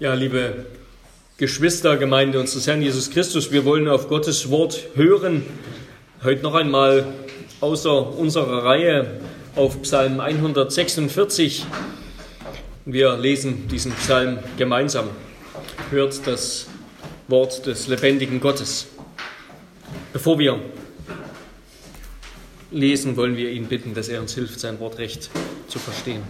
Ja, liebe Geschwister, Gemeinde unseres Herrn Jesus Christus, wir wollen auf Gottes Wort hören. Heute noch einmal außer unserer Reihe auf Psalm 146. Wir lesen diesen Psalm gemeinsam. Hört das Wort des lebendigen Gottes. Bevor wir lesen, wollen wir ihn bitten, dass er uns hilft, sein Wort recht zu verstehen.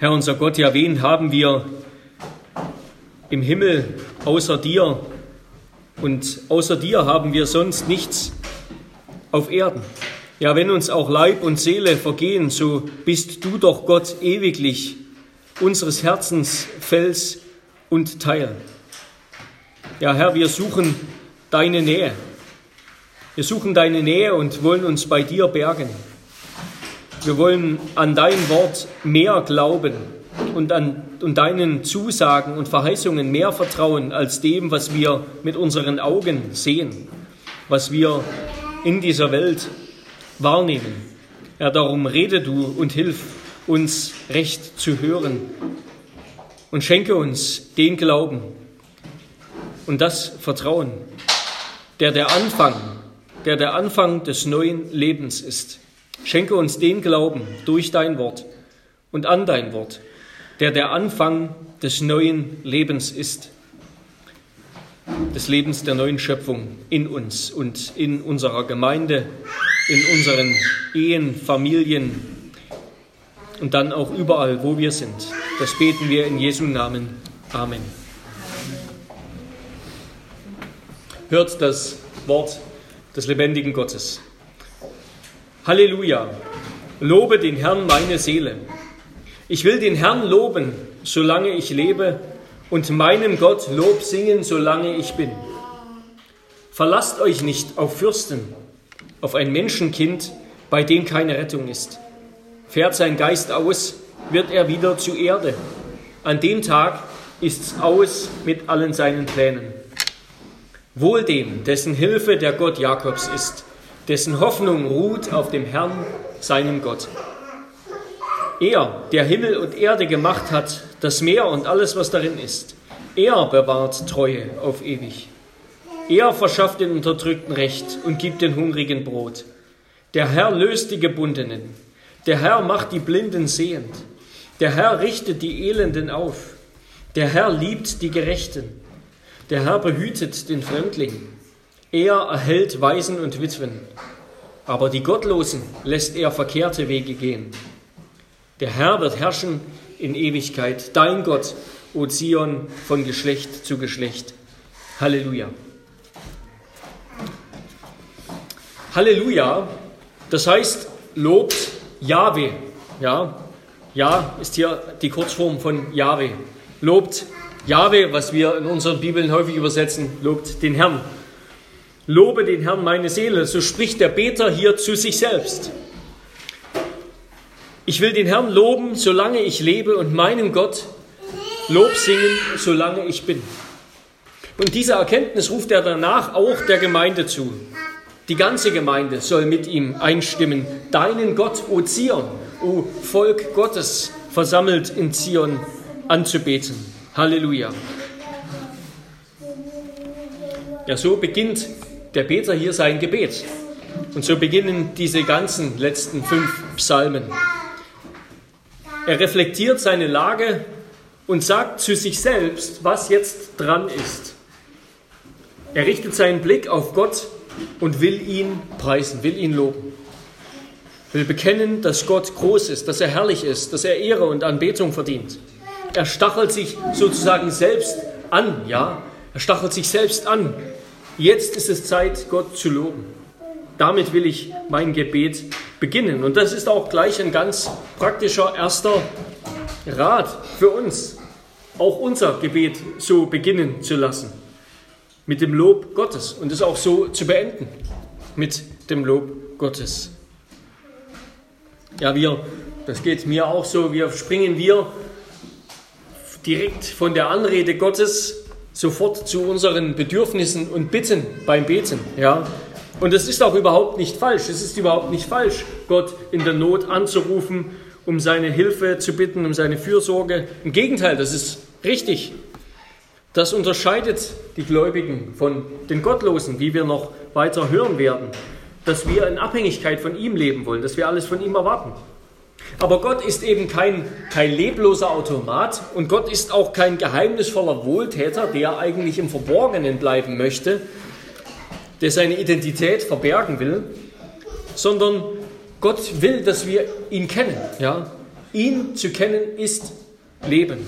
Herr unser Gott, ja, wen haben wir im Himmel außer dir? Und außer dir haben wir sonst nichts auf Erden. Ja, wenn uns auch Leib und Seele vergehen, so bist du doch Gott ewiglich, unseres Herzens Fels und Teil. Ja, Herr, wir suchen deine Nähe. Wir suchen deine Nähe und wollen uns bei dir bergen. Wir wollen an dein Wort mehr glauben und an und deinen Zusagen und Verheißungen mehr vertrauen als dem, was wir mit unseren Augen sehen, was wir in dieser Welt wahrnehmen. Ja, darum rede du und hilf uns recht zu hören und schenke uns den Glauben und das Vertrauen, der der Anfang, der der Anfang des neuen Lebens ist. Schenke uns den Glauben durch dein Wort und an dein Wort, der der Anfang des neuen Lebens ist, des Lebens der neuen Schöpfung in uns und in unserer Gemeinde, in unseren Ehen, Familien und dann auch überall, wo wir sind. Das beten wir in Jesu Namen. Amen. Hört das Wort des lebendigen Gottes. Halleluja. Lobe den Herrn meine Seele. Ich will den Herrn loben, solange ich lebe, und meinem Gott Lob singen, solange ich bin. Verlasst euch nicht auf Fürsten, auf ein Menschenkind, bei dem keine Rettung ist. Fährt sein Geist aus, wird er wieder zu Erde. An dem Tag ist's aus mit allen seinen Plänen. Wohl dem, dessen Hilfe der Gott Jakobs ist dessen Hoffnung ruht auf dem Herrn, seinem Gott. Er, der Himmel und Erde gemacht hat, das Meer und alles, was darin ist, er bewahrt Treue auf ewig. Er verschafft den Unterdrückten Recht und gibt den Hungrigen Brot. Der Herr löst die Gebundenen. Der Herr macht die Blinden sehend. Der Herr richtet die Elenden auf. Der Herr liebt die Gerechten. Der Herr behütet den Fremdling. Er erhält Waisen und Witwen, aber die Gottlosen lässt er verkehrte Wege gehen. Der Herr wird herrschen in Ewigkeit, dein Gott, O Zion, von Geschlecht zu Geschlecht. Halleluja. Halleluja, das heißt, lobt Jahwe. Ja, ja ist hier die Kurzform von Jahwe. Lobt Jahwe, was wir in unseren Bibeln häufig übersetzen, lobt den Herrn. Lobe den Herrn meine Seele, so spricht der Beter hier zu sich selbst. Ich will den Herrn loben, solange ich lebe und meinem Gott Lob singen, solange ich bin. Und diese Erkenntnis ruft er danach auch der Gemeinde zu. Die ganze Gemeinde soll mit ihm einstimmen. Deinen Gott, O Zion, O Volk Gottes, versammelt in Zion anzubeten. Halleluja. Ja, so beginnt der Beter hier sein Gebet. Und so beginnen diese ganzen letzten fünf Psalmen. Er reflektiert seine Lage und sagt zu sich selbst, was jetzt dran ist. Er richtet seinen Blick auf Gott und will ihn preisen, will ihn loben. Will bekennen, dass Gott groß ist, dass er herrlich ist, dass er Ehre und Anbetung verdient. Er stachelt sich sozusagen selbst an, ja? Er stachelt sich selbst an Jetzt ist es Zeit, Gott zu loben. Damit will ich mein Gebet beginnen. Und das ist auch gleich ein ganz praktischer erster Rat für uns, auch unser Gebet so beginnen zu lassen. Mit dem Lob Gottes und es auch so zu beenden. Mit dem Lob Gottes. Ja, wir, das geht mir auch so, wir springen wir direkt von der Anrede Gottes sofort zu unseren Bedürfnissen und Bitten beim Beten. Ja? Und es ist auch überhaupt nicht falsch. Es ist überhaupt nicht falsch, Gott in der Not anzurufen um seine Hilfe zu bitten, um seine Fürsorge. Im Gegenteil, das ist richtig. Das unterscheidet die Gläubigen von den Gottlosen, wie wir noch weiter hören werden, dass wir in Abhängigkeit von ihm leben wollen, dass wir alles von ihm erwarten. Aber Gott ist eben kein, kein lebloser Automat und Gott ist auch kein geheimnisvoller Wohltäter, der eigentlich im Verborgenen bleiben möchte, der seine Identität verbergen will, sondern Gott will, dass wir ihn kennen. Ja? Ihn zu kennen ist Leben,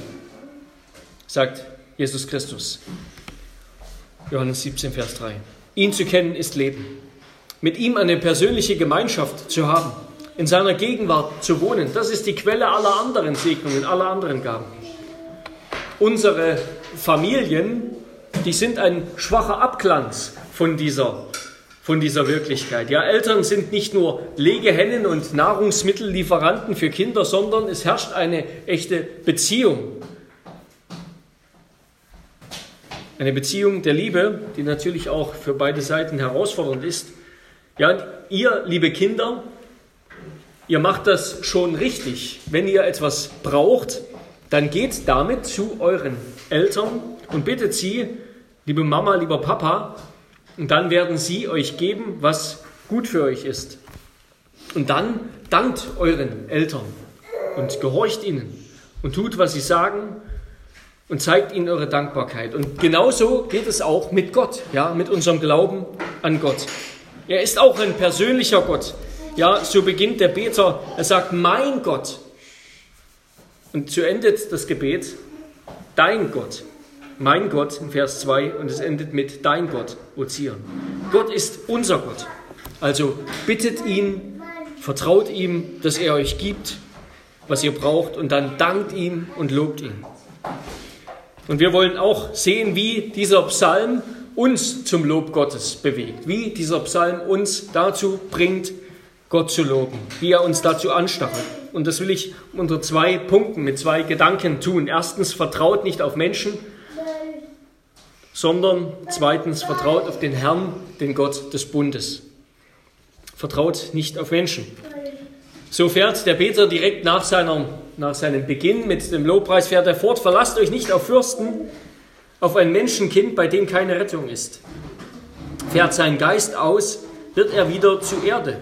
sagt Jesus Christus. Johannes 17, Vers 3. Ihn zu kennen ist Leben. Mit ihm eine persönliche Gemeinschaft zu haben, in seiner Gegenwart zu wohnen, das ist die Quelle aller anderen Segnungen, aller anderen Gaben. Unsere Familien, die sind ein schwacher Abglanz von dieser, von dieser Wirklichkeit. Ja, Eltern sind nicht nur Legehennen und Nahrungsmittellieferanten für Kinder, sondern es herrscht eine echte Beziehung Eine Beziehung der Liebe, die natürlich auch für beide Seiten herausfordernd ist. Ja, ihr, liebe Kinder, ihr macht das schon richtig. Wenn ihr etwas braucht, dann geht damit zu euren Eltern und bittet sie, liebe Mama, lieber Papa, und dann werden sie euch geben, was gut für euch ist. Und dann dankt euren Eltern und gehorcht ihnen und tut, was sie sagen und zeigt ihnen eure Dankbarkeit. Und genauso geht es auch mit Gott, ja, mit unserem Glauben an Gott. Er ist auch ein persönlicher Gott. Ja, so beginnt der Beter. Er sagt, mein Gott. Und so endet das Gebet, dein Gott. Mein Gott in Vers 2 und es endet mit dein Gott, O Zion. Gott ist unser Gott. Also bittet ihn, vertraut ihm, dass er euch gibt, was ihr braucht und dann dankt ihm und lobt ihn. Und wir wollen auch sehen, wie dieser Psalm uns zum Lob Gottes bewegt, wie dieser Psalm uns dazu bringt, Gott zu loben, wie er uns dazu anstachelt. Und das will ich unter zwei Punkten, mit zwei Gedanken tun. Erstens, vertraut nicht auf Menschen, sondern zweitens, vertraut auf den Herrn, den Gott des Bundes. Vertraut nicht auf Menschen. So fährt der Beter direkt nach, seiner, nach seinem Beginn mit dem Lobpreis fährt er fort, verlasst euch nicht auf Fürsten, auf ein Menschenkind, bei dem keine Rettung ist. Fährt sein Geist aus, wird er wieder zu Erde.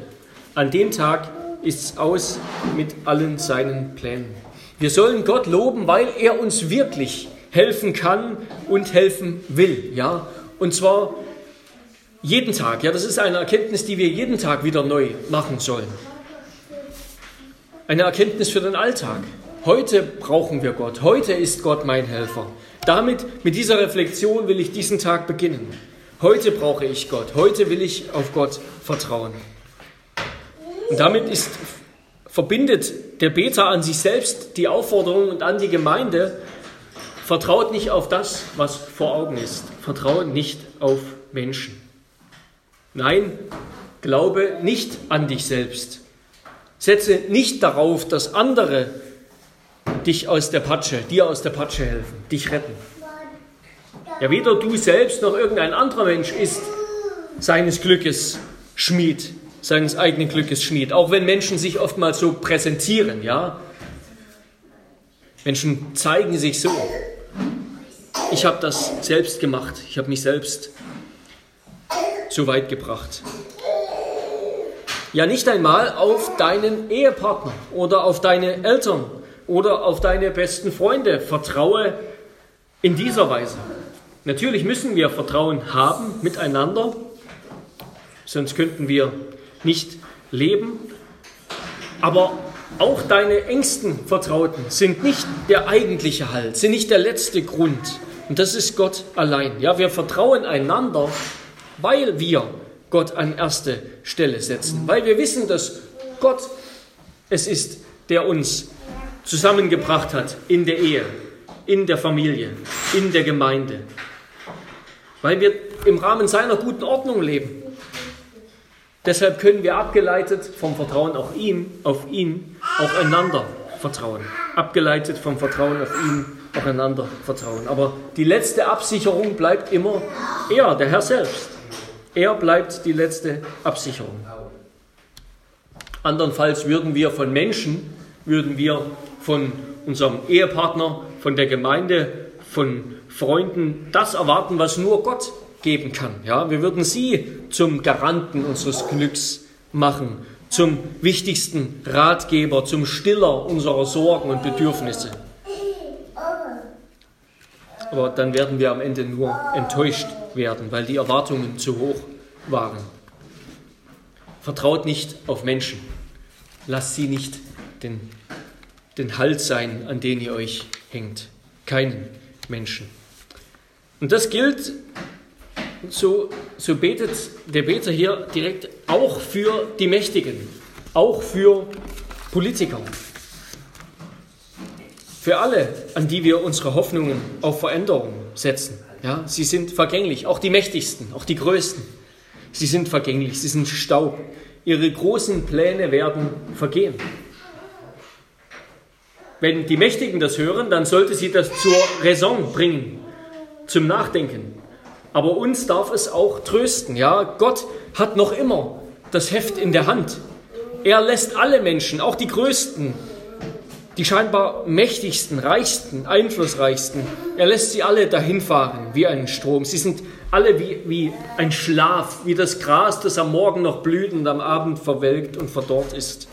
An dem Tag ist es aus mit allen seinen Plänen. Wir sollen Gott loben, weil er uns wirklich helfen kann und helfen will. Ja? Und zwar jeden Tag. Ja, das ist eine Erkenntnis, die wir jeden Tag wieder neu machen sollen. Eine Erkenntnis für den Alltag. Heute brauchen wir Gott. Heute ist Gott mein Helfer. Damit, mit dieser Reflexion will ich diesen Tag beginnen. Heute brauche ich Gott. Heute will ich auf Gott vertrauen. Und damit ist, verbindet der Beter an sich selbst die Aufforderung und an die Gemeinde, vertraut nicht auf das, was vor Augen ist. Vertraut nicht auf Menschen. Nein, glaube nicht an dich selbst. Setze nicht darauf, dass andere dich aus der Patsche, dir aus der Patsche helfen, dich retten. Ja, weder du selbst noch irgendein anderer Mensch ist seines Glückes Schmied, seines eigenen Glückes Schmied. Auch wenn Menschen sich oftmals so präsentieren, ja. Menschen zeigen sich so. Ich habe das selbst gemacht. Ich habe mich selbst so weit gebracht. Ja, nicht einmal auf deinen Ehepartner oder auf deine Eltern oder auf deine besten Freunde. Vertraue in dieser Weise. Natürlich müssen wir Vertrauen haben miteinander, sonst könnten wir nicht leben. Aber auch deine engsten Vertrauten sind nicht der eigentliche Halt, sind nicht der letzte Grund. Und das ist Gott allein. Ja, wir vertrauen einander, weil wir Gott an erste Stelle setzen, weil wir wissen, dass Gott es ist, der uns zusammengebracht hat in der Ehe, in der Familie, in der Gemeinde, weil wir im Rahmen seiner guten Ordnung leben. Deshalb können wir abgeleitet vom Vertrauen auf ihn, auf ihn, auch einander vertrauen. Abgeleitet vom Vertrauen auf ihn, auch einander vertrauen. Aber die letzte Absicherung bleibt immer er, der Herr selbst. Er bleibt die letzte Absicherung. Andernfalls würden wir von Menschen würden wir von unserem Ehepartner, von der Gemeinde, von Freunden das erwarten, was nur Gott geben kann. Ja, wir würden sie zum Garanten unseres Glücks machen, zum wichtigsten Ratgeber, zum Stiller unserer Sorgen und Bedürfnisse. Aber dann werden wir am Ende nur enttäuscht werden, weil die Erwartungen zu hoch waren. Vertraut nicht auf Menschen. Lasst sie nicht den, den Halt sein, an den ihr euch hängt. Keinen Menschen. Und das gilt, so, so betet der Beter hier direkt auch für die Mächtigen, auch für Politiker. Für alle, an die wir unsere Hoffnungen auf Veränderung setzen. Ja, sie sind vergänglich, auch die Mächtigsten, auch die Größten. Sie sind vergänglich, sie sind Staub. Ihre großen Pläne werden vergehen. Wenn die Mächtigen das hören, dann sollte sie das zur Raison bringen, zum Nachdenken. Aber uns darf es auch trösten. Ja, Gott hat noch immer das Heft in der Hand. Er lässt alle Menschen, auch die Größten, die scheinbar mächtigsten, reichsten, einflussreichsten, er lässt sie alle dahinfahren wie ein Strom. Sie sind alle wie, wie ein Schlaf, wie das Gras, das am Morgen noch blüht und am Abend verwelkt und verdorrt ist.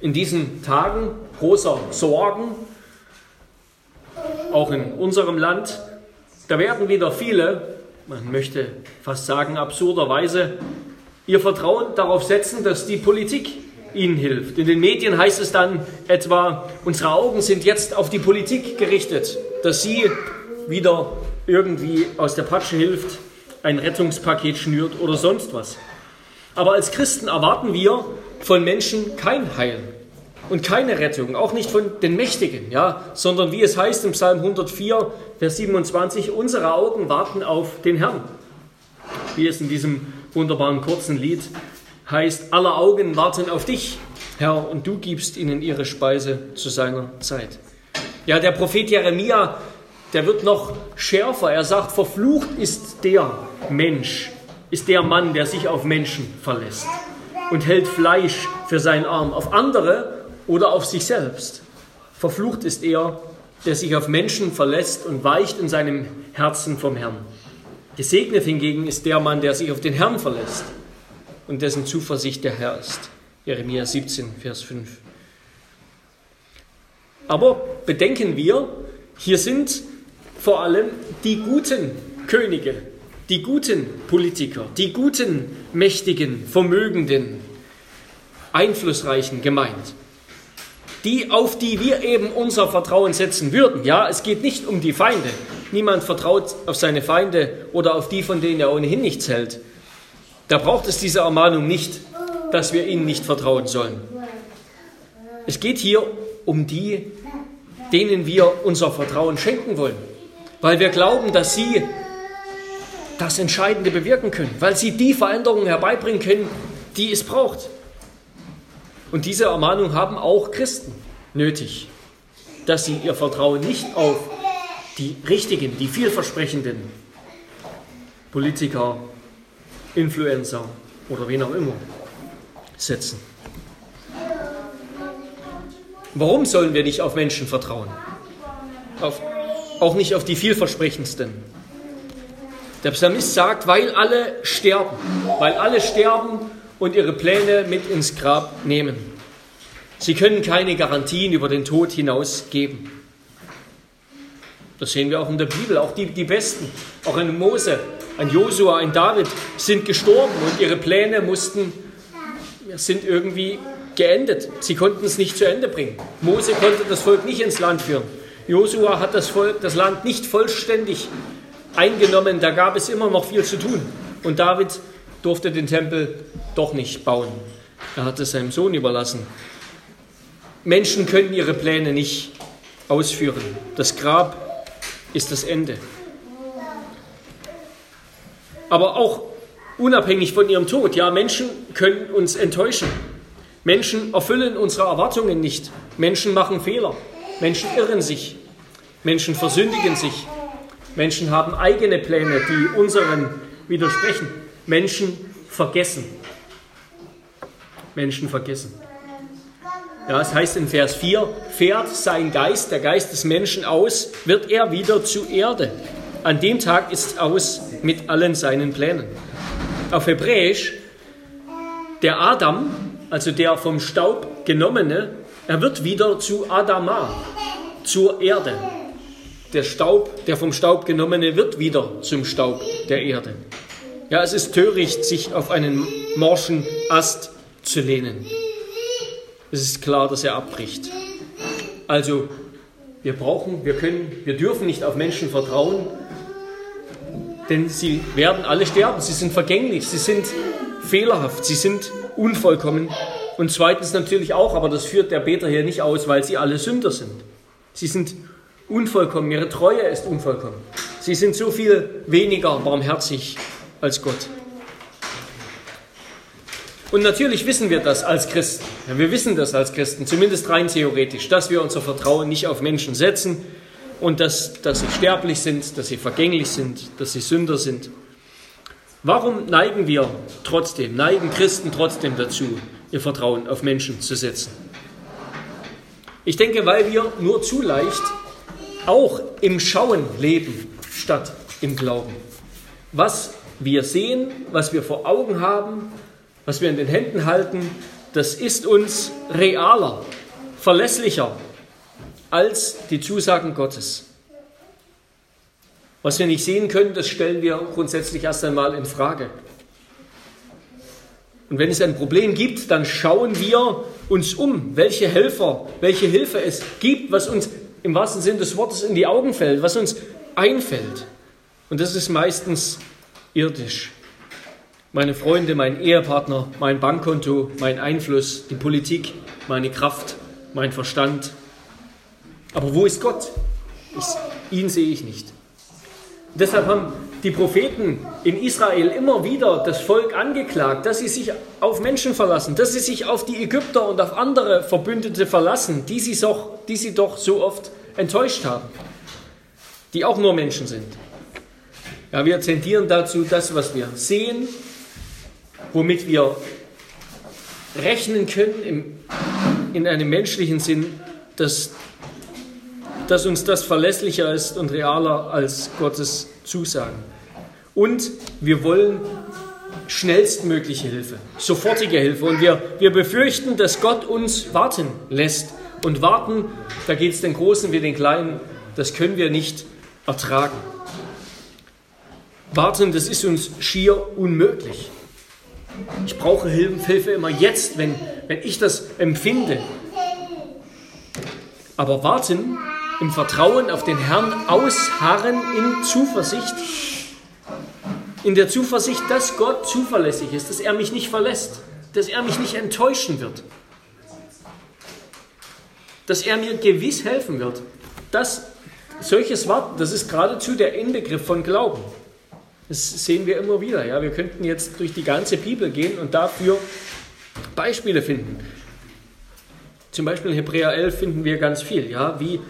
In diesen Tagen großer Sorgen, auch in unserem Land, da werden wieder viele, man möchte fast sagen absurderweise, ihr Vertrauen darauf setzen, dass die Politik ihnen hilft. In den Medien heißt es dann etwa, unsere Augen sind jetzt auf die Politik gerichtet, dass sie wieder irgendwie aus der Patsche hilft, ein Rettungspaket schnürt oder sonst was. Aber als Christen erwarten wir von Menschen kein Heil und keine Rettung, auch nicht von den Mächtigen, ja, sondern wie es heißt im Psalm 104, Vers 27, unsere Augen warten auf den Herrn. Wie es in diesem wunderbaren kurzen Lied heißt, aller Augen warten auf dich, Herr, und du gibst ihnen ihre Speise zu seiner Zeit. Ja, der Prophet Jeremia, der wird noch schärfer. Er sagt, verflucht ist der Mensch, ist der Mann, der sich auf Menschen verlässt und hält Fleisch für seinen Arm, auf andere oder auf sich selbst. Verflucht ist er, der sich auf Menschen verlässt und weicht in seinem Herzen vom Herrn. Gesegnet hingegen ist der Mann, der sich auf den Herrn verlässt und dessen Zuversicht der Herr ist. Jeremia 17, Vers 5. Aber bedenken wir, hier sind vor allem die guten Könige, die guten Politiker, die guten, mächtigen, vermögenden, einflussreichen gemeint. Die, auf die wir eben unser Vertrauen setzen würden. Ja, es geht nicht um die Feinde. Niemand vertraut auf seine Feinde oder auf die, von denen er ohnehin nichts hält. Da braucht es diese Ermahnung nicht, dass wir ihnen nicht vertrauen sollen. Es geht hier um die, denen wir unser Vertrauen schenken wollen, weil wir glauben, dass sie das Entscheidende bewirken können, weil sie die Veränderungen herbeibringen können, die es braucht. Und diese Ermahnung haben auch Christen nötig, dass sie ihr Vertrauen nicht auf die richtigen, die vielversprechenden Politiker, Influencer oder wen auch immer setzen. Warum sollen wir nicht auf Menschen vertrauen? Auf, auch nicht auf die vielversprechendsten. Der Psalmist sagt, weil alle sterben, weil alle sterben und ihre Pläne mit ins Grab nehmen. Sie können keine Garantien über den Tod hinaus geben. Das sehen wir auch in der Bibel, auch die, die Besten, auch ein Mose, ein Josua, ein David sind gestorben und ihre Pläne mussten, sind irgendwie geendet. Sie konnten es nicht zu Ende bringen. Mose konnte das Volk nicht ins Land führen. Josua hat das Volk, das Land nicht vollständig eingenommen. Da gab es immer noch viel zu tun. Und David durfte den Tempel doch nicht bauen. Er hat es seinem Sohn überlassen. Menschen können ihre Pläne nicht ausführen. Das Grab ist das Ende. Aber auch unabhängig von ihrem Tod, ja, Menschen können uns enttäuschen. Menschen erfüllen unsere Erwartungen nicht. Menschen machen Fehler. Menschen irren sich. Menschen versündigen sich. Menschen haben eigene Pläne, die unseren widersprechen. Menschen vergessen. Menschen vergessen. ja, es heißt in Vers 4, fährt sein Geist, der Geist des Menschen aus, wird er wieder zu Erde. An dem Tag ist es aus mit allen seinen Plänen. Auf Hebräisch, der Adam, also der vom Staub genommene, er wird wieder zu Adama, zur Erde. Der Staub, der vom Staub genommene, wird wieder zum Staub der Erde. Ja, es ist töricht, sich auf einen morschen Ast zu lehnen. Es ist klar, dass er abbricht. Also, wir brauchen, wir können, wir dürfen nicht auf Menschen vertrauen, denn sie werden alle sterben. Sie sind vergänglich, sie sind fehlerhaft, sie sind unvollkommen. Und zweitens natürlich auch, aber das führt der Beter hier nicht aus, weil sie alle Sünder sind. Sie sind unvollkommen, ihre Treue ist unvollkommen. Sie sind so viel weniger barmherzig als Gott. Und natürlich wissen wir das als Christen. Wir wissen das als Christen, zumindest rein theoretisch, dass wir unser Vertrauen nicht auf Menschen setzen und dass, dass sie sterblich sind, dass sie vergänglich sind, dass sie Sünder sind. Warum neigen wir trotzdem, neigen Christen trotzdem dazu, ihr Vertrauen auf Menschen zu setzen? Ich denke, weil wir nur zu leicht auch im Schauen leben statt im Glauben. Was wir sehen, was wir vor Augen haben, was wir in den Händen halten, das ist uns realer, verlässlicher als die Zusagen Gottes. Was wir nicht sehen können, das stellen wir grundsätzlich erst einmal in Frage. Und wenn es ein Problem gibt, dann schauen wir uns um, welche Helfer, welche Hilfe es gibt, was uns im wahrsten Sinne des Wortes in die Augen fällt, was uns einfällt. Und das ist meistens irdisch. Meine Freunde, mein Ehepartner, mein Bankkonto, mein Einfluss, die Politik, meine Kraft, mein Verstand. Aber wo ist Gott? Ihn sehe ich nicht. Deshalb haben die Propheten in Israel immer wieder das Volk angeklagt, dass sie sich auf Menschen verlassen, dass sie sich auf die Ägypter und auf andere Verbündete verlassen, die sie, doch, die sie doch so oft enttäuscht haben, die auch nur Menschen sind. Ja, wir tendieren dazu, das, was wir sehen, womit wir rechnen können im, in einem menschlichen Sinn, dass, dass uns das verlässlicher ist und realer als Gottes Zusagen. Und wir wollen schnellstmögliche Hilfe, sofortige Hilfe. Und wir, wir befürchten, dass Gott uns warten lässt. Und warten, da geht es den Großen wie den Kleinen, das können wir nicht ertragen. Warten, das ist uns schier unmöglich. Ich brauche Hilfe immer jetzt, wenn, wenn ich das empfinde. Aber warten im Vertrauen auf den Herrn, ausharren in Zuversicht, in der Zuversicht, dass Gott zuverlässig ist, dass er mich nicht verlässt, dass er mich nicht enttäuschen wird, dass er mir gewiss helfen wird. Das, solches Warten, das ist geradezu der Inbegriff von Glauben. Das sehen wir immer wieder. Ja? Wir könnten jetzt durch die ganze Bibel gehen und dafür Beispiele finden. Zum Beispiel in Hebräer 11 finden wir ganz viel, ja? wie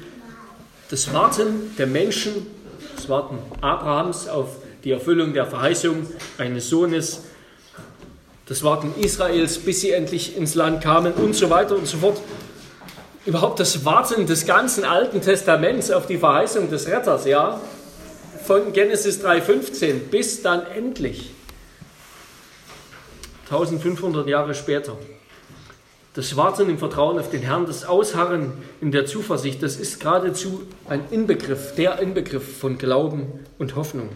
das Warten der Menschen, das Warten Abrahams auf die Erfüllung der Verheißung eines Sohnes, das Warten Israels, bis sie endlich ins Land kamen und so weiter und so fort. Überhaupt das Warten des ganzen Alten Testaments auf die Verheißung des Retters, ja, von Genesis 3,15 bis dann endlich, 1500 Jahre später. Das Warten im Vertrauen auf den Herrn, das Ausharren in der Zuversicht, das ist geradezu ein Inbegriff, der Inbegriff von Glauben und Hoffnung.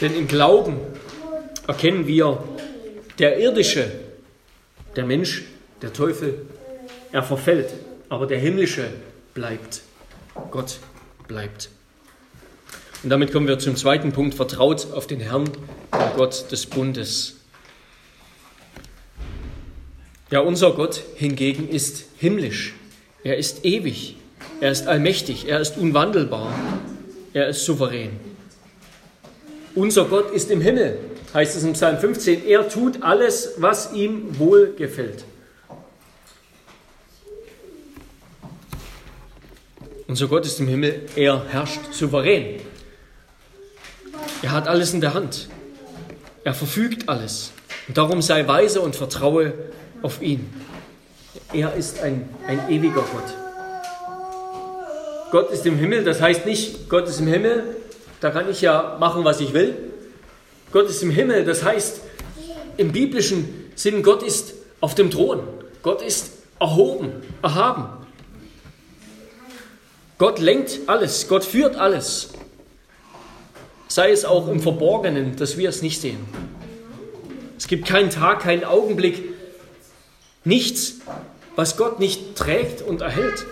Denn im Glauben erkennen wir, der irdische, der Mensch, der Teufel, er verfällt, aber der himmlische bleibt. Gott bleibt. Und damit kommen wir zum zweiten Punkt, vertraut auf den Herrn, den Gott des Bundes. Ja, unser Gott hingegen ist himmlisch. Er ist ewig. Er ist allmächtig. Er ist unwandelbar. Er ist souverän. Unser Gott ist im Himmel, heißt es im Psalm 15. Er tut alles, was ihm wohl Unser Gott ist im Himmel. Er herrscht souverän. Er hat alles in der Hand. Er verfügt alles. Und darum sei weise und vertraue auf ihn. Er ist ein, ein ewiger Gott. Gott ist im Himmel, das heißt nicht, Gott ist im Himmel, da kann ich ja machen, was ich will. Gott ist im Himmel, das heißt im biblischen Sinn, Gott ist auf dem Thron. Gott ist erhoben, erhaben. Gott lenkt alles, Gott führt alles. Sei es auch im Verborgenen, dass wir es nicht sehen. Es gibt keinen Tag, keinen Augenblick, nichts, was Gott nicht trägt und erhält.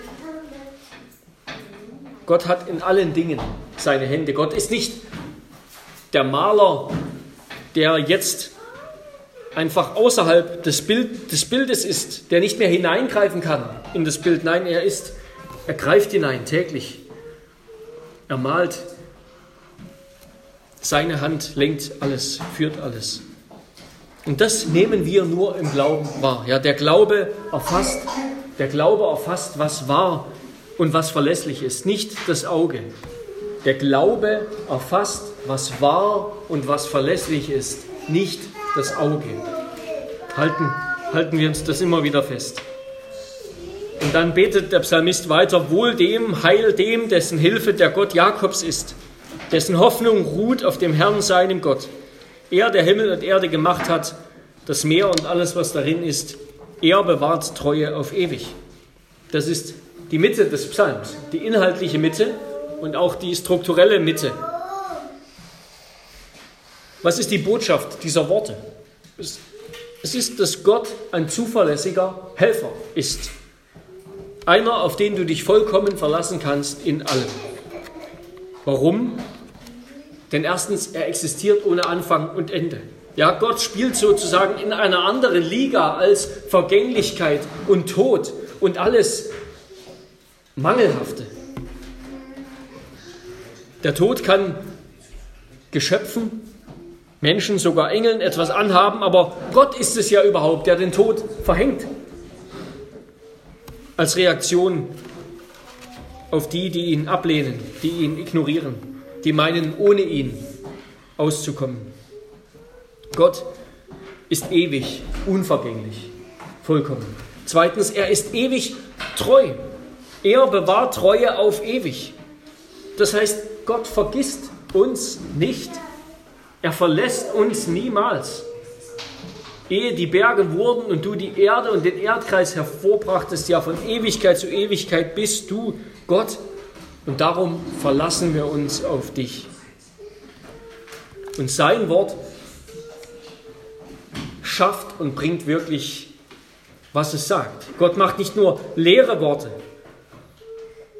Gott hat in allen Dingen seine Hände. Gott ist nicht der Maler, der jetzt einfach außerhalb des, Bild, des Bildes ist, der nicht mehr hineingreifen kann in das Bild. Nein, er ist, er greift hinein täglich. Er malt. Seine Hand lenkt alles, führt alles. Und das nehmen wir nur im Glauben wahr. Ja, der Glaube erfasst, der Glaube erfasst, was wahr und was verlässlich ist, nicht das Auge. Der Glaube erfasst, was wahr und was verlässlich ist, nicht das Auge. Halten, halten wir uns das immer wieder fest. Und dann betet der Psalmist weiter, wohl dem, heil dem, dessen Hilfe der Gott Jakobs ist, dessen Hoffnung ruht auf dem Herrn, seinem Gott. Er, der Himmel und Erde gemacht hat, das Meer und alles, was darin ist, er bewahrt Treue auf ewig. Das ist die Mitte des Psalms, die inhaltliche Mitte und auch die strukturelle Mitte. Was ist die Botschaft dieser Worte? Es ist, dass Gott ein zuverlässiger Helfer ist. Einer, auf den du dich vollkommen verlassen kannst in allem. Warum? Denn erstens, er existiert ohne Anfang und Ende. Ja, Gott spielt sozusagen in einer anderen Liga als Vergänglichkeit und Tod und alles Mangelhafte. Der Tod kann Geschöpfen, Menschen, sogar Engeln etwas anhaben, aber Gott ist es ja überhaupt, der den Tod verhängt. Als Reaktion auf die, die ihn ablehnen, die ihn ignorieren, die meinen, ohne ihn auszukommen. Gott ist ewig, unvergänglich, vollkommen. Zweitens, er ist ewig treu. Er bewahrt Treue auf ewig. Das heißt, Gott vergisst uns nicht. Er verlässt uns niemals. Ehe die Berge wurden und du die Erde und den Erdkreis hervorbrachtest, ja von Ewigkeit zu Ewigkeit bist du Gott. Und darum verlassen wir uns auf dich. Und sein Wort schafft und bringt wirklich, was es sagt. Gott macht nicht nur leere Worte,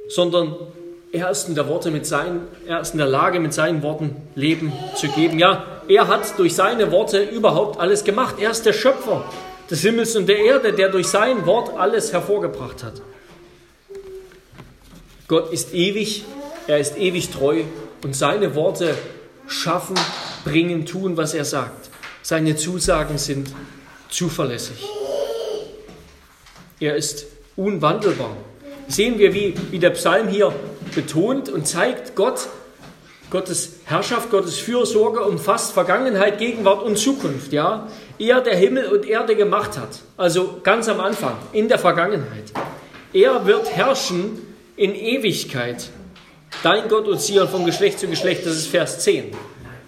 sondern er ist in der Worte mit seinen, er ist in der Lage, mit seinen Worten Leben zu geben. Ja, er hat durch seine Worte überhaupt alles gemacht. Er ist der Schöpfer des Himmels und der Erde, der durch sein Wort alles hervorgebracht hat. Gott ist ewig, er ist ewig treu und seine Worte schaffen, bringen, tun, was er sagt. Seine Zusagen sind zuverlässig. Er ist unwandelbar sehen wir, wie, wie der Psalm hier betont und zeigt, Gott, Gottes Herrschaft, Gottes Fürsorge umfasst Vergangenheit, Gegenwart und Zukunft. Ja? Er, der Himmel und Erde gemacht hat, also ganz am Anfang, in der Vergangenheit. Er wird herrschen in Ewigkeit. Dein Gott und Zion von Geschlecht zu Geschlecht, das ist Vers 10.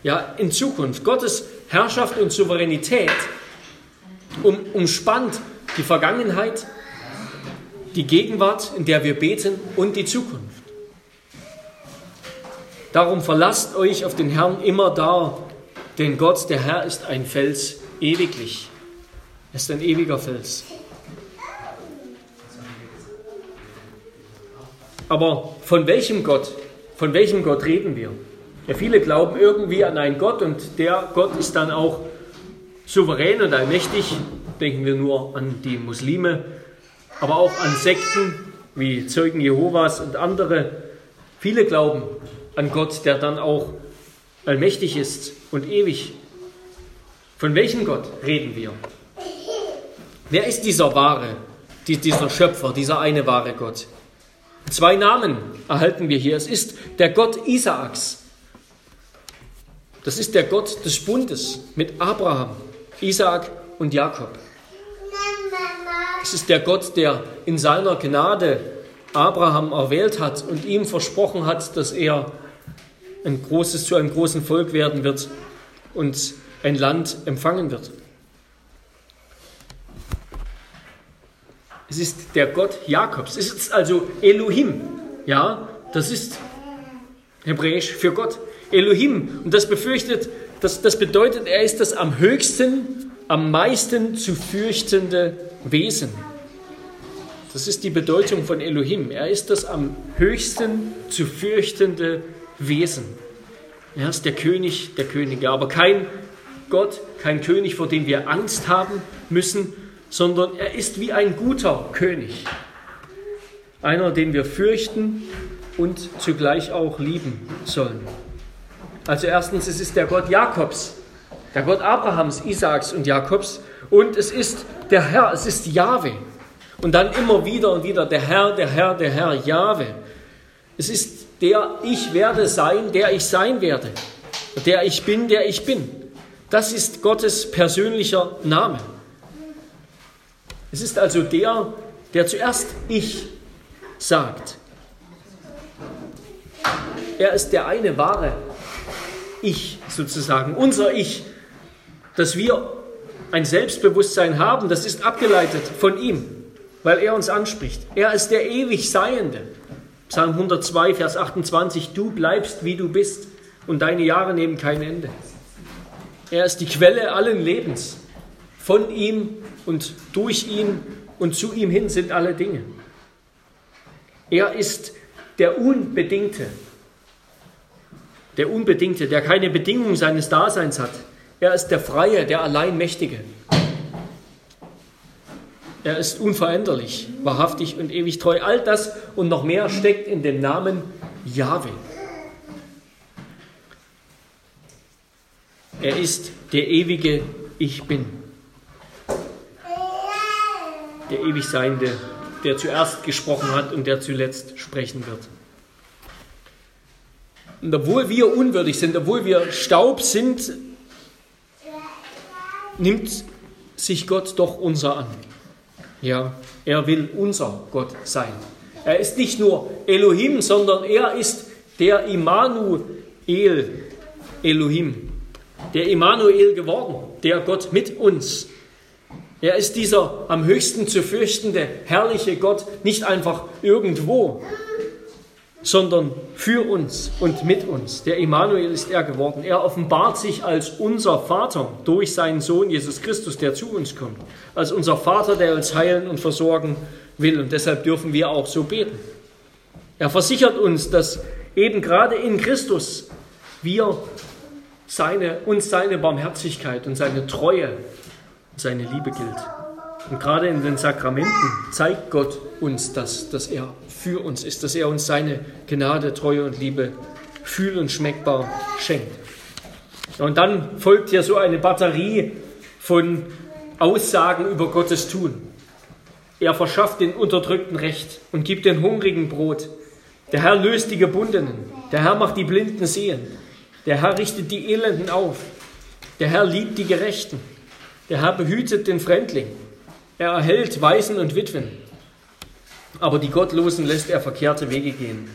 Ja, in Zukunft. Gottes Herrschaft und Souveränität um, umspannt die Vergangenheit, die Gegenwart, in der wir beten und die Zukunft. Darum verlasst euch auf den Herrn immer da, denn Gott, der Herr, ist ein Fels ewiglich. Er ist ein ewiger Fels. Aber von welchem Gott, von welchem Gott reden wir? Ja, viele glauben irgendwie an einen Gott und der Gott ist dann auch souverän und allmächtig. Denken wir nur an die Muslime, aber auch an Sekten wie Zeugen Jehovas und andere. Viele glauben an Gott, der dann auch allmächtig ist und ewig. Von welchem Gott reden wir? Wer ist dieser wahre, dieser Schöpfer, dieser eine wahre Gott? Zwei Namen erhalten wir hier. Es ist der Gott Isaaks. Das ist der Gott des Bundes mit Abraham, Isaak und Jakob. Es ist der Gott, der in seiner Gnade Abraham erwählt hat und ihm versprochen hat, dass er ein großes zu einem großen Volk werden wird und ein Land empfangen wird. Es ist der Gott Jakobs. Es ist also Elohim. Ja, das ist hebräisch für Gott. Elohim. Und das befürchtet, das, das bedeutet, er ist das am höchsten, am meisten zu fürchtende Wesen. Das ist die Bedeutung von Elohim. Er ist das am höchsten zu fürchtende Wesen. Er ist der König der Könige, aber kein Gott, kein König, vor dem wir Angst haben müssen, sondern er ist wie ein guter König. Einer, den wir fürchten und zugleich auch lieben sollen. Also erstens, es ist der Gott Jakobs, der Gott Abrahams, Isaaks und Jakobs und es ist der Herr, es ist Jahwe. Und dann immer wieder und wieder der Herr, der Herr, der Herr, Jahwe. Es ist der ich werde sein, der ich sein werde. Der ich bin, der ich bin. Das ist Gottes persönlicher Name. Es ist also der, der zuerst ich sagt. Er ist der eine wahre Ich sozusagen, unser Ich, dass wir ein Selbstbewusstsein haben, das ist abgeleitet von ihm, weil er uns anspricht. Er ist der ewig Seiende. Psalm 102, Vers 28, du bleibst, wie du bist und deine Jahre nehmen kein Ende. Er ist die Quelle allen Lebens. Von ihm und durch ihn und zu ihm hin sind alle Dinge. Er ist der Unbedingte, der Unbedingte, der keine Bedingung seines Daseins hat. Er ist der Freie, der Alleinmächtige. Er ist unveränderlich, wahrhaftig und ewig treu. All das und noch mehr steckt in dem Namen Jahwe. Er ist der ewige Ich Bin. Der ewig Seiende, der zuerst gesprochen hat und der zuletzt sprechen wird. Und obwohl wir unwürdig sind, obwohl wir Staub sind, nimmt sich Gott doch unser an. Ja, er will unser Gott sein. Er ist nicht nur Elohim, sondern er ist der Immanuel Elohim, der Immanuel geworden, der Gott mit uns. Er ist dieser am höchsten zu fürchtende, herrliche Gott, nicht einfach irgendwo, sondern für uns und mit uns. Der Immanuel ist er geworden. Er offenbart sich als unser Vater durch seinen Sohn Jesus Christus, der zu uns kommt. Als unser Vater, der uns heilen und versorgen will. Und deshalb dürfen wir auch so beten. Er versichert uns, dass eben gerade in Christus wir seine, uns seine Barmherzigkeit und seine Treue und seine Liebe gilt. Und gerade in den Sakramenten zeigt Gott uns das, dass er für uns ist, dass er uns seine Gnade, Treue und Liebe fühl- und schmeckbar schenkt. Und dann folgt hier so eine Batterie von Aussagen über Gottes Tun. Er verschafft den Unterdrückten Recht und gibt den Hungrigen Brot. Der Herr löst die Gebundenen. Der Herr macht die Blinden sehen. Der Herr richtet die Elenden auf. Der Herr liebt die Gerechten. Der Herr behütet den Fremdling. Er erhält Waisen und Witwen aber die Gottlosen lässt er verkehrte Wege gehen.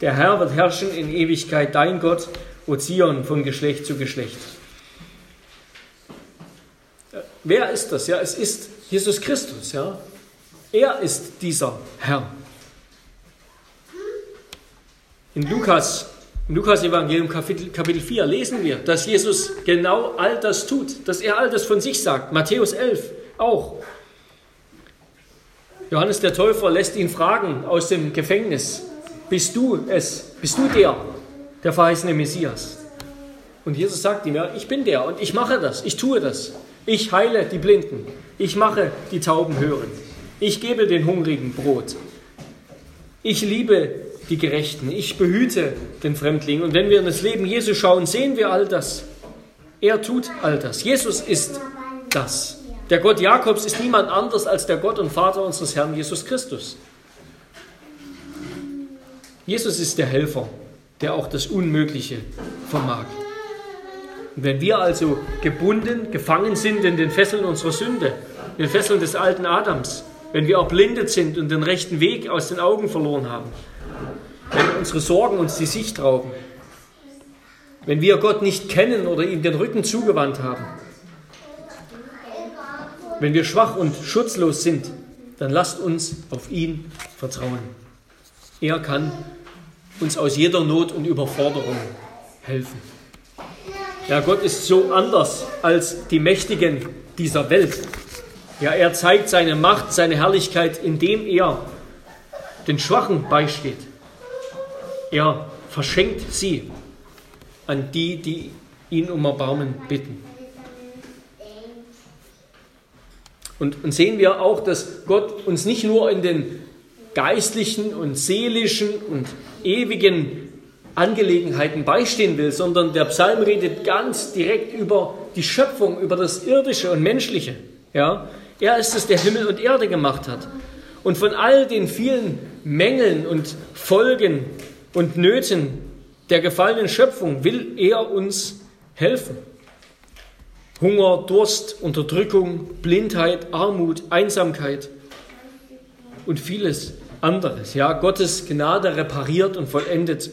Der Herr wird herrschen in Ewigkeit, dein Gott, O Zion, von Geschlecht zu Geschlecht. Wer ist das? Ja, es ist Jesus Christus. Ja, er ist dieser Herr. In Lukas, im Lukas Evangelium Kapitel, Kapitel 4 lesen wir, dass Jesus genau all das tut, dass er all das von sich sagt. Matthäus 11 auch. Johannes der Täufer lässt ihn fragen aus dem Gefängnis, bist du es, bist du der, der verheißene Messias? Und Jesus sagt ihm, ja, ich bin der und ich mache das, ich tue das. Ich heile die Blinden, ich mache die Tauben hören, ich gebe den Hungrigen Brot, ich liebe die Gerechten, ich behüte den Fremdling. Und wenn wir in das Leben Jesu schauen, sehen wir all das. Er tut all das. Jesus ist das. Der Gott Jakobs ist niemand anders als der Gott und Vater unseres Herrn Jesus Christus. Jesus ist der Helfer, der auch das Unmögliche vermag. Und wenn wir also gebunden, gefangen sind in den Fesseln unserer Sünde, in den Fesseln des alten Adams, wenn wir erblindet sind und den rechten Weg aus den Augen verloren haben, wenn unsere Sorgen uns die Sicht rauben, wenn wir Gott nicht kennen oder ihm den Rücken zugewandt haben, wenn wir schwach und schutzlos sind, dann lasst uns auf ihn vertrauen. Er kann uns aus jeder Not und Überforderung helfen. Ja, Gott ist so anders als die Mächtigen dieser Welt. Ja, er zeigt seine Macht, seine Herrlichkeit, indem er den Schwachen beisteht. Er verschenkt sie an die, die ihn um Erbarmen bitten. Und, und sehen wir auch, dass Gott uns nicht nur in den geistlichen und seelischen und ewigen Angelegenheiten beistehen will, sondern der Psalm redet ganz direkt über die Schöpfung, über das Irdische und Menschliche. Ja? Er ist es, der Himmel und Erde gemacht hat. Und von all den vielen Mängeln und Folgen und Nöten der gefallenen Schöpfung will er uns helfen. Hunger, Durst, Unterdrückung, Blindheit, Armut, Einsamkeit und vieles anderes. Ja, Gottes Gnade repariert und vollendet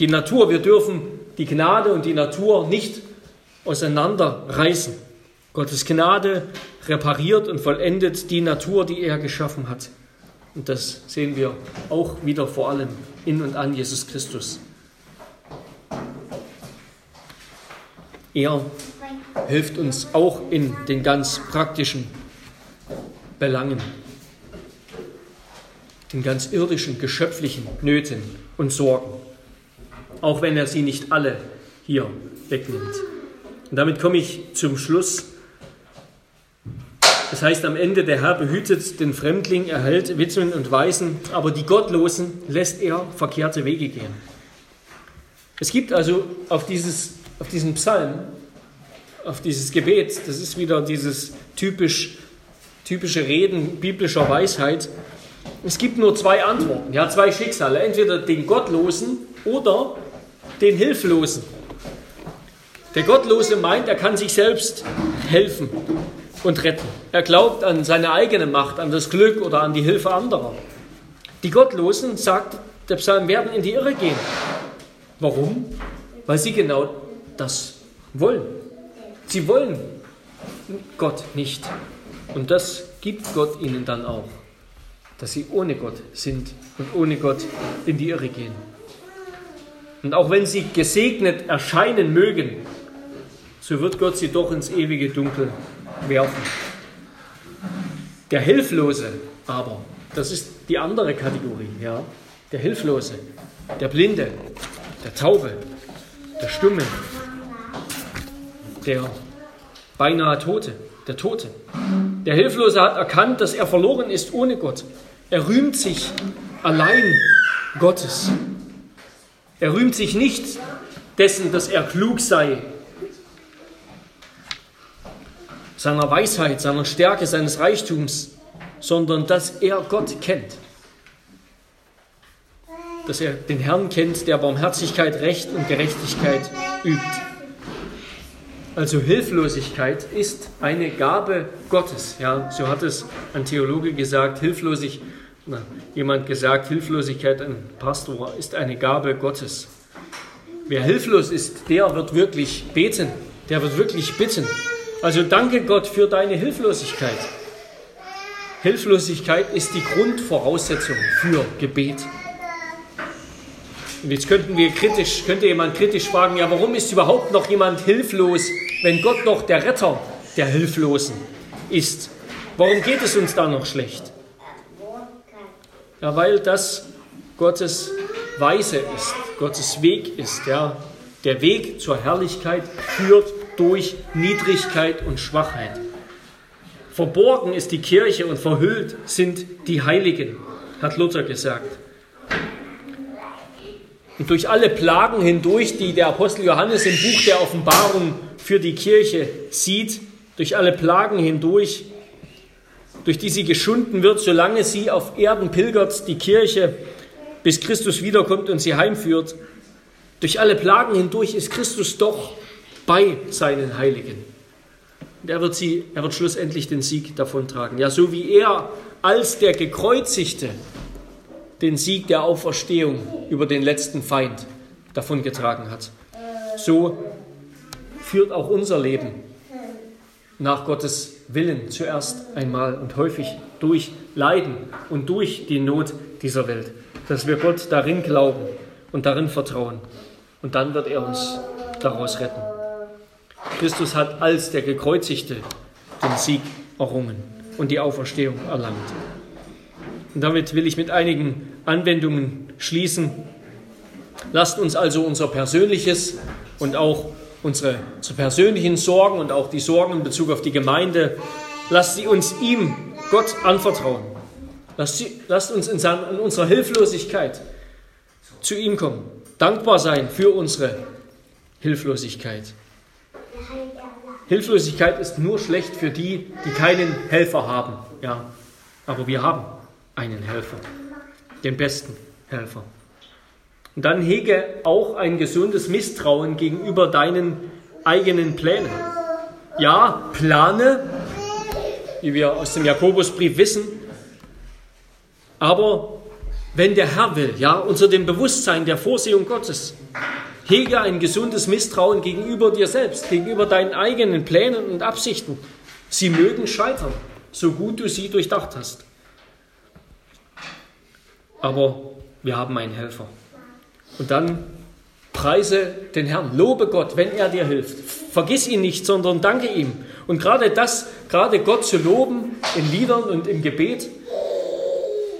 die Natur. Wir dürfen die Gnade und die Natur nicht auseinanderreißen. Gottes Gnade repariert und vollendet die Natur, die er geschaffen hat. Und das sehen wir auch wieder vor allem in und an Jesus Christus. Er hilft uns auch in den ganz praktischen Belangen, den ganz irdischen, geschöpflichen Nöten und Sorgen, auch wenn er sie nicht alle hier wegnimmt. Und damit komme ich zum Schluss. Das heißt am Ende, der Herr behütet den Fremdling, erhält Witwen und Waisen, aber die Gottlosen lässt er verkehrte Wege gehen. Es gibt also auf, dieses, auf diesen Psalm auf dieses Gebet. Das ist wieder dieses typisch, typische Reden biblischer Weisheit. Es gibt nur zwei Antworten, ja, zwei Schicksale. Entweder den Gottlosen oder den Hilflosen. Der Gottlose meint, er kann sich selbst helfen und retten. Er glaubt an seine eigene Macht, an das Glück oder an die Hilfe anderer. Die Gottlosen, sagt der Psalm, werden in die Irre gehen. Warum? Weil sie genau das wollen. Sie wollen Gott nicht. Und das gibt Gott ihnen dann auch, dass sie ohne Gott sind und ohne Gott in die Irre gehen. Und auch wenn sie gesegnet erscheinen mögen, so wird Gott sie doch ins ewige Dunkel werfen. Der Hilflose aber, das ist die andere Kategorie, ja, der Hilflose, der Blinde, der Taube, der Stumme, der beinahe Tote, der Tote. Der Hilflose hat erkannt, dass er verloren ist ohne Gott. Er rühmt sich allein Gottes. Er rühmt sich nicht dessen, dass er klug sei, seiner Weisheit, seiner Stärke, seines Reichtums, sondern dass er Gott kennt. Dass er den Herrn kennt, der Barmherzigkeit, Recht und Gerechtigkeit übt. Also Hilflosigkeit ist eine Gabe Gottes. Ja, so hat es ein Theologe gesagt, hilflosig, na, jemand gesagt, Hilflosigkeit, ein Pastor, ist eine Gabe Gottes. Wer hilflos ist, der wird wirklich beten, der wird wirklich bitten. Also danke Gott für deine Hilflosigkeit. Hilflosigkeit ist die Grundvoraussetzung für Gebet. Und jetzt könnten wir kritisch, könnte jemand kritisch fragen, ja, warum ist überhaupt noch jemand hilflos, wenn Gott doch der Retter der Hilflosen ist? Warum geht es uns da noch schlecht? Ja, weil das Gottes Weise ist, Gottes Weg ist, ja. Der Weg zur Herrlichkeit führt durch Niedrigkeit und Schwachheit. Verborgen ist die Kirche und verhüllt sind die Heiligen, hat Luther gesagt. Und durch alle Plagen hindurch, die der Apostel Johannes im Buch der Offenbarung für die Kirche sieht, durch alle Plagen hindurch, durch die sie geschunden wird, solange sie auf Erden pilgert, die Kirche, bis Christus wiederkommt und sie heimführt. Durch alle Plagen hindurch ist Christus doch bei seinen Heiligen. Und er wird, sie, er wird schlussendlich den Sieg davontragen. Ja, so wie er als der Gekreuzigte den Sieg der Auferstehung über den letzten Feind davongetragen hat. So führt auch unser Leben nach Gottes Willen zuerst einmal und häufig durch Leiden und durch die Not dieser Welt, dass wir Gott darin glauben und darin vertrauen. Und dann wird er uns daraus retten. Christus hat als der Gekreuzigte den Sieg errungen und die Auferstehung erlangt. Und damit will ich mit einigen Anwendungen schließen. Lasst uns also unser persönliches und auch unsere, persönlichen Sorgen und auch die Sorgen in Bezug auf die Gemeinde, lasst sie uns ihm, Gott, anvertrauen. Lasst, sie, lasst uns in, seiner, in unserer Hilflosigkeit zu ihm kommen, dankbar sein für unsere Hilflosigkeit. Hilflosigkeit ist nur schlecht für die, die keinen Helfer haben. Ja, aber wir haben einen Helfer, den besten Helfer. Und dann hege auch ein gesundes Misstrauen gegenüber deinen eigenen Plänen. Ja, plane, wie wir aus dem Jakobusbrief wissen, aber wenn der Herr will, ja, unter dem Bewusstsein der Vorsehung Gottes, hege ein gesundes Misstrauen gegenüber dir selbst, gegenüber deinen eigenen Plänen und Absichten. Sie mögen scheitern, so gut du sie durchdacht hast. Aber wir haben einen Helfer. Und dann preise den Herrn, lobe Gott, wenn er dir hilft. Vergiss ihn nicht, sondern danke ihm. Und gerade das, gerade Gott zu loben in Liedern und im Gebet,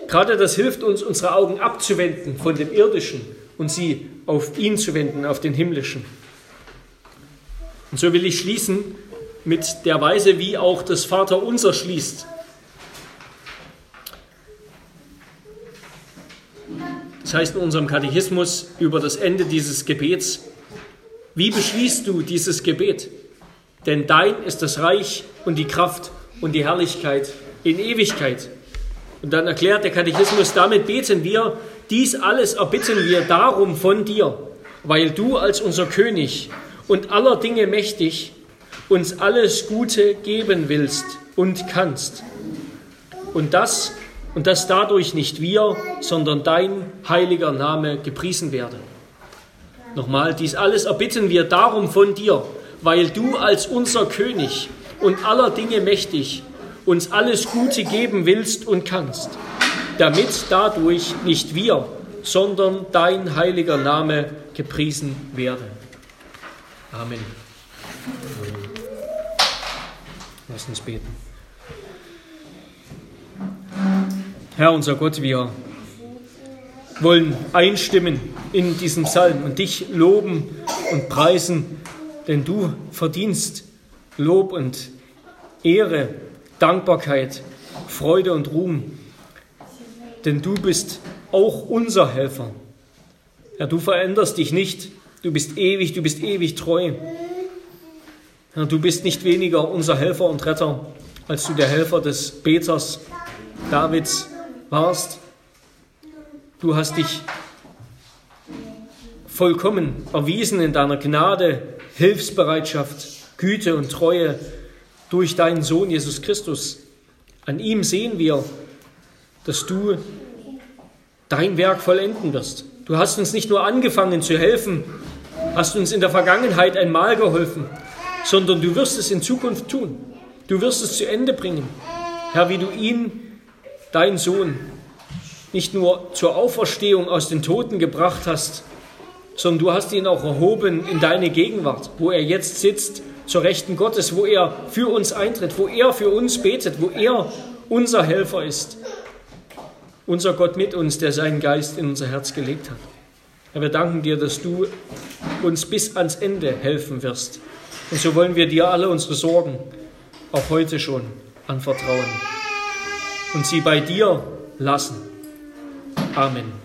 gerade das hilft uns, unsere Augen abzuwenden von dem Irdischen und sie auf ihn zu wenden, auf den Himmlischen. Und so will ich schließen mit der Weise, wie auch das Vaterunser schließt. Heißt in unserem Katechismus über das Ende dieses Gebets, wie beschließt du dieses Gebet? Denn dein ist das Reich und die Kraft und die Herrlichkeit in Ewigkeit. Und dann erklärt der Katechismus, damit beten wir, dies alles erbitten wir darum von dir, weil du als unser König und aller Dinge mächtig uns alles Gute geben willst und kannst. Und das und dass dadurch nicht wir, sondern dein heiliger Name gepriesen werde. Nochmal, dies alles erbitten wir darum von dir, weil du als unser König und aller Dinge mächtig uns alles Gute geben willst und kannst, damit dadurch nicht wir, sondern dein heiliger Name gepriesen werde. Amen. Lass uns beten. Herr unser Gott, wir wollen einstimmen in diesem Psalm und dich loben und preisen, denn du verdienst Lob und Ehre, Dankbarkeit, Freude und Ruhm, denn du bist auch unser Helfer. Herr, du veränderst dich nicht, du bist ewig, du bist ewig treu. Herr, du bist nicht weniger unser Helfer und Retter, als du der Helfer des Beters, Davids, warst. Du hast dich vollkommen erwiesen in deiner Gnade, Hilfsbereitschaft, Güte und Treue durch deinen Sohn Jesus Christus. An ihm sehen wir, dass du dein Werk vollenden wirst. Du hast uns nicht nur angefangen zu helfen, hast uns in der Vergangenheit einmal geholfen, sondern du wirst es in Zukunft tun. Du wirst es zu Ende bringen. Herr, wie du ihn dein Sohn nicht nur zur Auferstehung aus den Toten gebracht hast, sondern du hast ihn auch erhoben in deine Gegenwart, wo er jetzt sitzt, zur Rechten Gottes, wo er für uns eintritt, wo er für uns betet, wo er unser Helfer ist. Unser Gott mit uns, der seinen Geist in unser Herz gelegt hat. Herr, wir danken dir, dass du uns bis ans Ende helfen wirst. Und so wollen wir dir alle unsere Sorgen auch heute schon anvertrauen und sie bei dir lassen. Amen.